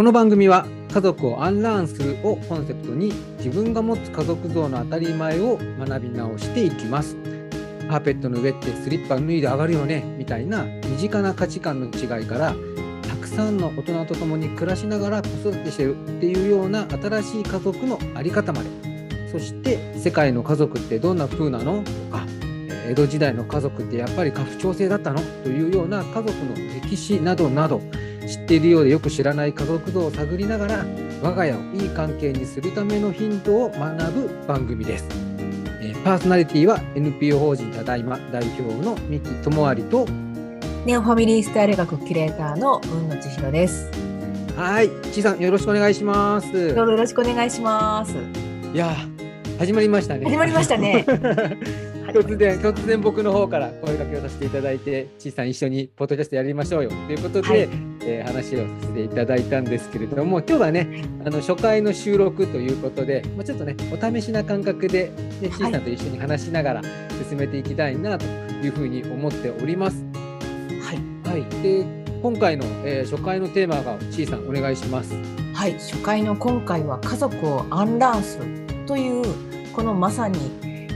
この番組は家族をアンラーンするをコンセプトに自分が持つ家族像の当たり前を学び直していきます。カーペットの上ってスリッパ脱いで上がるよねみたいな身近な価値観の違いからたくさんの大人と共に暮らしながら子育てしてるっていうような新しい家族の在り方まで。そして世界の家族ってどんな風なの？とか江戸時代の家族ってやっぱり家父長制だったの？というような家族の歴史などなど。知っているようでよく知らない家族像を探りながら我が家をいい関係にするためのヒントを学ぶ番組です。パーソナリティは NPO 法人ただいま代表の三木智有とネオファミリースタイル学キュレーターの雲野千尋です。はい、ちいさんよろしくお願いします。どうぞよろしくお願いします。いや始まりましたね。始まりましたね 突然突然僕の方から声掛けをさせていただいて、ちいさん一緒にポッドキャストやりましょうよということで、はいえー話をさせていただいたんですけれども、今日はね、あの初回の収録ということで、まあ、ちょっとねお試しな感覚で、ね、ちいさんと一緒に話しながら進めていきたいなというふうに思っております。はい。はい。で今回の、えー初回のテーマがちいさんお願いします。はい。初回の今回は家族をアンラーンするというこのまさに、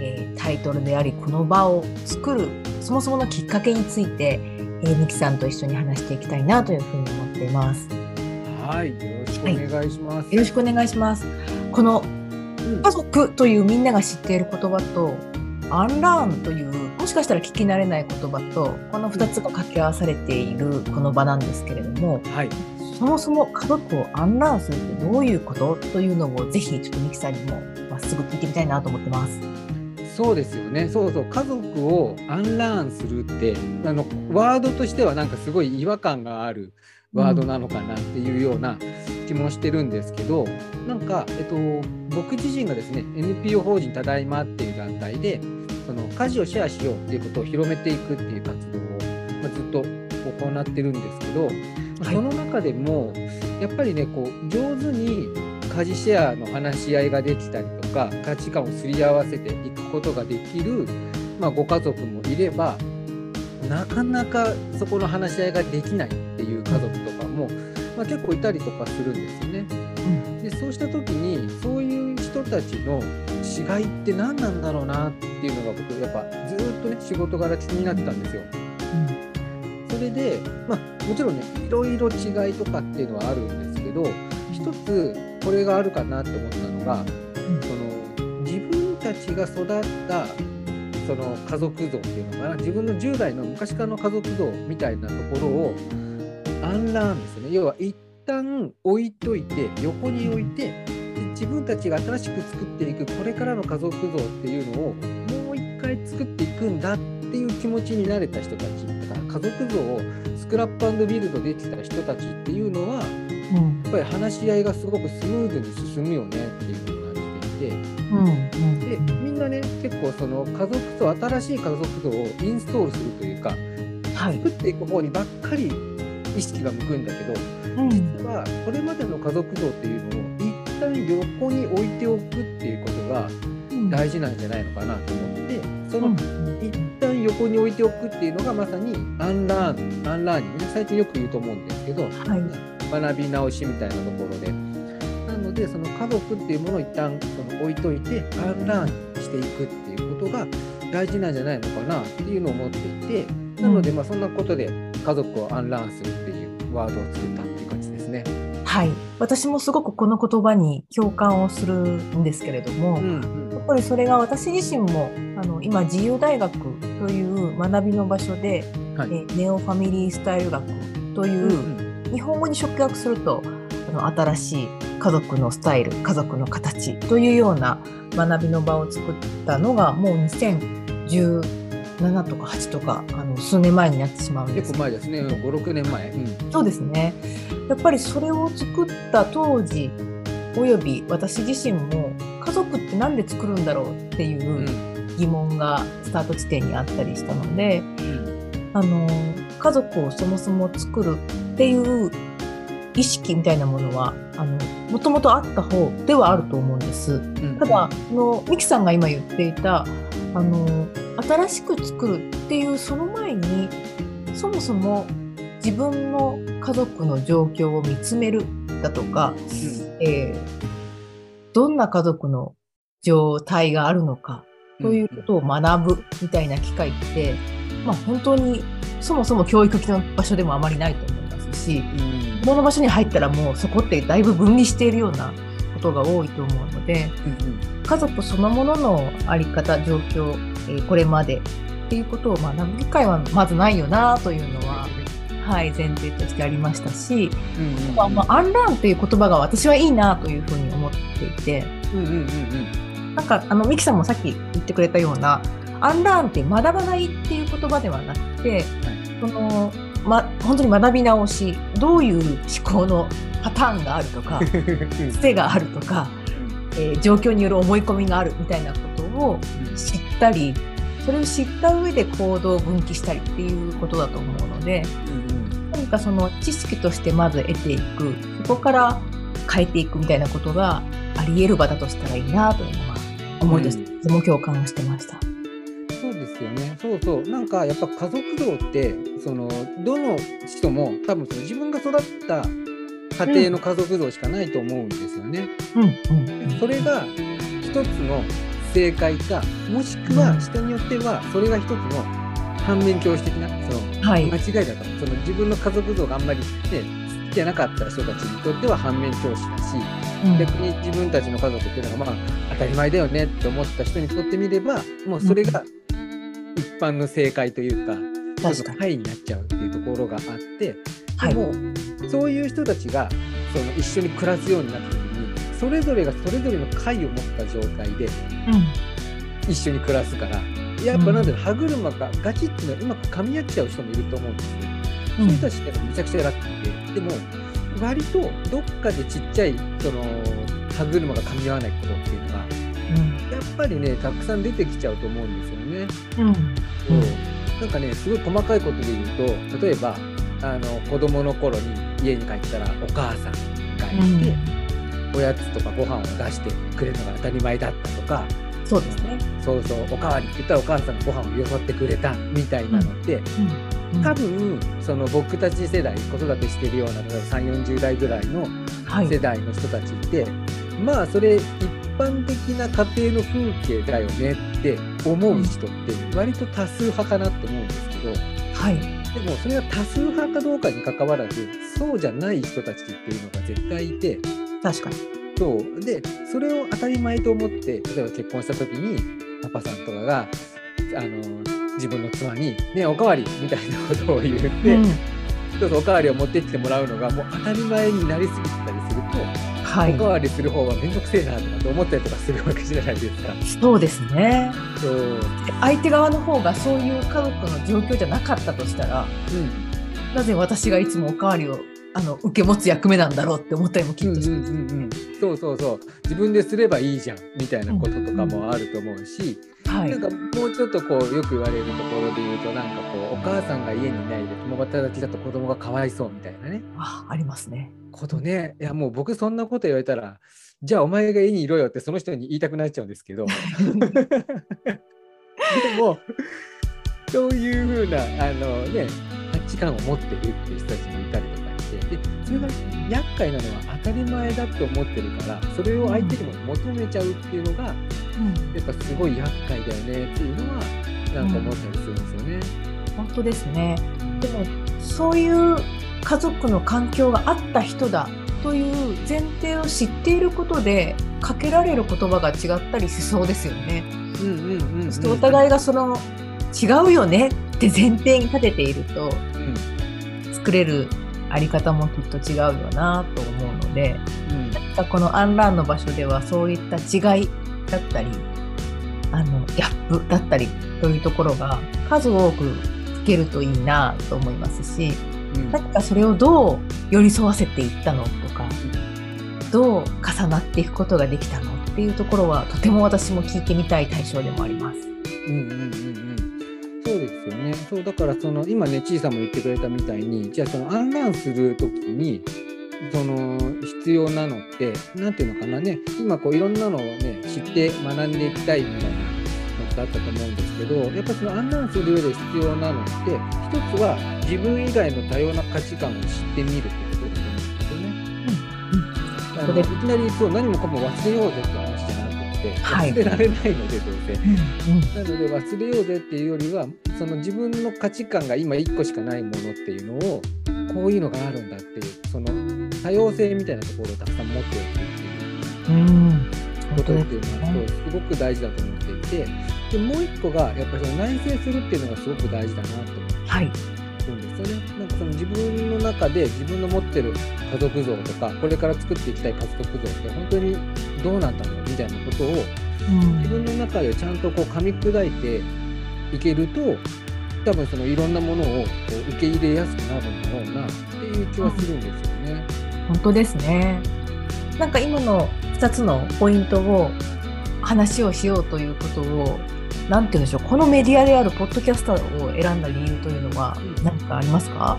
えータイトルでありこの場を作るそもそものきっかけについて、えー、ミキさんと一緒に話していきたいなというふうに思っています。はい。よろしくお願いします。よろしくお願いします。このうん家族というみんなが知っている言葉とアンラーンというもしかしたら聞き慣れない言葉とこの2つが掛け合わされているこの場なんですけれどもはい。そもそも家族をアンラーンするってどういうこと？というのをぜひちょっとミキさんにもまっすぐ聞いてみたいなと思ってます。そうですよね。そうそう。家族をアンラーンするって、あの、ワードとしてはなんかすごい違和感があるワードなのかなっていうような気もしてるんですけど、なんか、えっと、僕自身がですね、NPO 法人ただいまっていう団体で、その家事をシェアしようっていうことを広めていくっていう活動を、まあ、ずっと行ってるんですけど、まあはいその中でも、やっぱりね、こう、上手に家事シェアの話し合いができたりとか価値観をすり合わせていくことができる、まあ、ご家族もいればなかなかそこの話し合いができないっていう家族とかも、まあ、結構いたりとかするんですよね。でそうした時にそういう人たちの違いって何なんだろうなっていうのが僕やっぱずーっとね仕事柄気になってたんですよ。それで、まあ、もちろんねいろいろ違いとかっていうのはあるんですけど一つこれがあるかなって思ったのが、んその自分たちが育ったその家族像っていうのかな。自分の従来の昔からの家族像みたいなところをアンラーンですよね。要は一旦置いといて横に置いてで自分たちが新しく作っていくこれからの家族像っていうのをもう一回作っていくんだっていう気持ちになれた人たちだから家族像をスクラップビルドできた人たちっていうのはうん。やっぱり話し合いがすごくスムーズに進むよねっていうてでみんなね結構その家族像新しい家族像をインストールするというかはい。作っていく方にばっかり意識が向くんだけどうん。実はこれまでの家族像っていうのを一旦横に置いておくっていうことが大事なんじゃないのかなと思ってその一旦横に置いておくっていうのがまさに unlearn unlearning。ね最近よく言うと思うんですけどはい。学び直しみたいなところで。なのでその家族っていうものを一旦その置いといて unlearn していくっていうことが大事なんじゃないのかなっていうのを思っていてなのでまあそんなことで家族を unlearn するっていうワードを作ったっていう感じですね。はい、私もすごくこの言葉に共感をするんですけれども、うんやっぱりそれが私自身もあの今自由大学という学びの場所で、はい。えネオファミリースタイル学という、うん。日本語に直訳するとあの新しい家族のスタイル家族の形というような学びの場を作ったのがもう2017とか8とかあの数年前になってしまうんです。結構前ですね。56年前。うん。そうですね。やっぱりそれを作った当時および私自身も家族って何で作るんだろうっていううん。疑問がスタート地点にあったりしたので、あの家族をそもそも作るっていう意識みたいなものはあのもともとあった方ではあると思うんです。うん。ただ、あのミキさんが今言っていたあの新しく作るっていうその前にそもそも自分の家族の状況を見つめるだとか、えーどんな家族の状態があるのかということを学ぶみたいな機会って、まあ、本当にそもそも教育の場所でもあまりないと思いますしうん。この場所に入ったらもうそこってだいぶ分離しているようなことが多いと思うのでうん家族そのものの在り方状況、えーこれまでっていうことを学ぶ機会はまずないよなというのは、はい、前提としてありましたし、うんうんまあまあ、アンラーンという言葉が私はいいなというふうに思っていてうんうんうんうん。なんかあのミキさんもさっき言ってくれたようなアンラーンって学ばないっていう言葉ではなくて、そのま、本当に学び直しどういう思考のパターンがあるとか 癖があるとか、えー状況による思い込みがあるみたいなことを知ったりそれを知った上で行動を分岐したりっていうことだと思うので何かその知識としてまず得ていくそこから変えていくみたいなことがあり得る場だとしたらいいなというのは思いとしてとても共感をしてました。そうですよね。そうそう。なんかやっぱ家族像って、その、どの人も多分その自分が育った家庭の家族像しかないと思うんですよね。うんうんそれが一つの正解か、もしくは人によってはそれが一つの反面教師的な、そのはい間違いだと。その自分の家族像があんまりね、好きじゃなかった人たちにとっては反面教師だし、うん逆に自分たちの家族っていうのがまあ当たり前だよねって思った人にとってみればもうそれが一般の正解というか、確かに。パイになっちゃうっていうところがあって、はい。でもそういう人たちがその一緒に暮らすようになった時にそれぞれがそれぞれの解を持った状態で一緒に暮らすからやっぱなんだろう歯車がガチっていうのはうまく噛み合っちゃう人もいると思うんですよ。そういう人たちってめちゃくちゃラッキーで、でも割とどっかでちっちゃいその歯車が噛み合わないことっていうのがやっぱりねたくさん出てきちゃうと思うんですよね。うん。う。なんかねすごい細かいことで言うと例えばあの子供の頃に家に帰ったらお母さんがいて、おやつとかご飯を出してくれるのが当たり前だったとか。そうですね。そうそう。おかわりって言ったらお母さんがご飯をよそってくれたみたいなのって、うん。多分その僕たち世代子育てしてるような例えば3 4 0代ぐらいのはい。世代の人たちって、まあそれ一般的な家庭の風景だよねって思う人って割と多数派かなって思うんですけど、はい。でもそれが多数派かどうかにかかわらずそうじゃない人たちっていうのが絶対いて。確かに。そう。でそれを当たり前と思って例えば結婚した時にパパさんとかがあの自分の妻に「ねおかわり」みたいなことを言って、うん。どうぞおかわりを持ってきてもらうのがもう当たり前になりすぎてたりすると、はいおか。わりする方は面倒くせえなとかって思ったりとかするわけじゃないですか。そうですね。そうで相手側の方がそういう家族の状況じゃなかったとしたら、うんなぜ私がいつもおかわりをあの受け持つ役目なんだろうって思ったりもきっとしうんうんうんうん、そうそうそう。自分ですればいいじゃんみたいなこととかもあると思うし、はい。なんかもうちょっとこうよく言われるところで言うとなんかこうお母さんが家にいないで共働きだと子供がかわいそうみたいなね。あありますね。ことね。いやもう僕そんなこと言われたらじゃあお前が家にいろよってその人に言いたくなっちゃうんですけど。でもそういうふうなあのね価値観を持ってるっていう人たちもいたりでそれが厄介なのは当たり前だって思ってるからそれを相手にも求めちゃうっていうのがやっぱすごい厄介だよねっていうのはなんか思ったりするんですよね。本当ですね。でもそういう家族の環境があった人だという前提を知っていることでかけられる言葉が違ったりしそうですよね。うんうんうんうんそしてお互いがその違うよねって前提に立てているとうん作れるあり方もきっと違うよなと思うのでうん。なんかこのアンラーンの場所ではそういった違いだったりあのギャップだったりというところが数多くつけるといいなと思いますしうん。何かそれをどう寄り添わせていったのとかどう重なっていくことができたのっていうところはとても私も聞いてみたい対象でもあります。うんうんうんうんそうですよね。そうだからその今ねちいさんも言ってくれたみたいにじゃあそのアンランする時にその必要なのってなんていうのかなね今こういろんなのをね知って学んでいきたいみたいなのってあったと思うんですけどやっぱそのアンランする上で必要なのって一つは自分以外の多様な価値観を知ってみるってことだと思うんですよね。あのいきなりそう何もかも忘れようぜって話じゃなくて、はい。忘れられないのでどうせ。うんなので忘れようぜっていうよりはその自分の価値観が今1個しかないものっていうのをこういうのがあるんだっていうその多様性みたいなところをたくさん持っておくっていう。ことっていうのはすごく大事だと思っていてでもう1個がやっぱりその内省するっていうのがすごく大事だなと思って。はい。るん。ですよね。なんかその自分の中で自分の持ってる家族像とかこれから作っていきたい家族像って本当にどうなんだろうみたいなことをうん自分の中でちゃんとこう噛み砕いていけると多分そのいろんなものをこう受け入れやすくなるんだろうなっていう気はするんですよね。本当ですね。なんか今の2つのポイントを話をしようということを、なんて言うんでしょう、このメディアであるポッドキャスターを選んだ理由というのはうん何かありますか、あ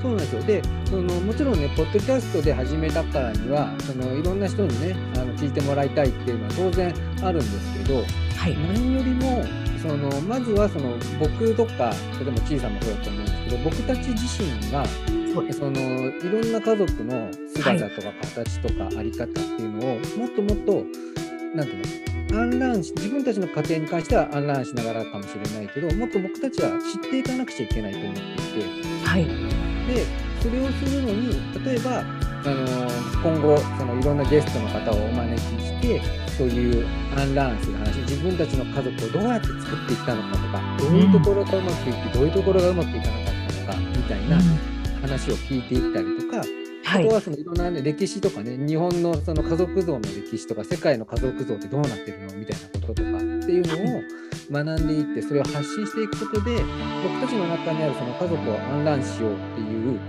そうなんですよでそのもちろんねポッドキャストで始めたからにはそのいろんな人にねあの聞いてもらいたいっていうのは当然あるんですけどはい。何よりもそのまずはその僕とか例えば小さなそうだと思うんですけど僕たち自身がそのいろんな家族の姿とか形とかあり方っていうのをもっともっとなんていうのアンランし自分たちの家庭に関してはアンランしながらかもしれないけどもっと僕たちは知っていかなくちゃいけないと思っていてはい。でそれをするのに例えばあの今後そのいろんなゲストの方をお招きしてそういうアンランする話自分たちの家族をどうやって作っていったのかとかどういうところがうまくいってどういうところがうまくいかなかったのかみたいな話を聞いていったりとか、はい。あとはそのいろんな、ね、歴史とかね日本のその家族像の歴史とか世界の家族像ってどうなってるのみたいなこととかっていうのを学んでいってそれを発信していくことで僕たちの中にあるその家族を安乱しようっていう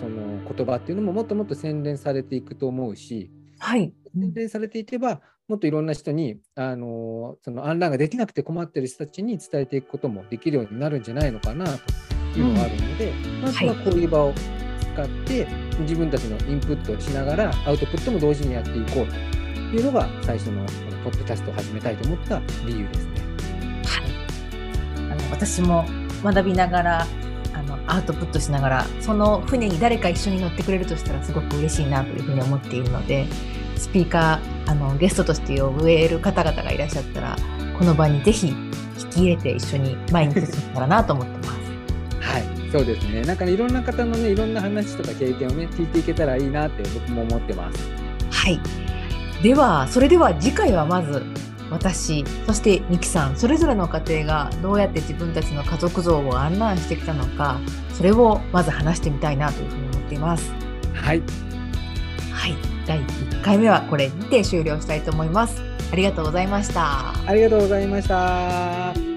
その言葉っていうのももっともっと洗練されていくと思うしはい。洗練されていけばもっといろんな人にあのその安乱ができなくて困ってる人たちに伝えていくこともできるようになるんじゃないのかなというのがあるので、まずはこういう場を使って自分たちのインプットをしながらアウトプットも同時にやっていこうというのが最初のポッドキャストを始めたいと思った理由ですね。はいあの私も学びながらあのアウトプットしながらその船に誰か一緒に乗ってくれるとしたらすごく嬉しいなというふうに思っているのでスピーカーあのゲストとして呼べる方々がいらっしゃったらこの場にぜひ引き入れて一緒に前に進めたらなと思ってます。はい、そうですね。なんかね、いろんな方のね、いろんな話とか経験をね、聞いていけたらいいなって僕も思ってます。はい。では、それでは次回はまず私、そしてミキさん、それぞれの家庭がどうやって自分たちの家族像を案内してきたのか、それをまず話してみたいなというふうに思っています。はい、はい。第1回目はこれにて終了したいと思います。ありがとうございました。ありがとうございました。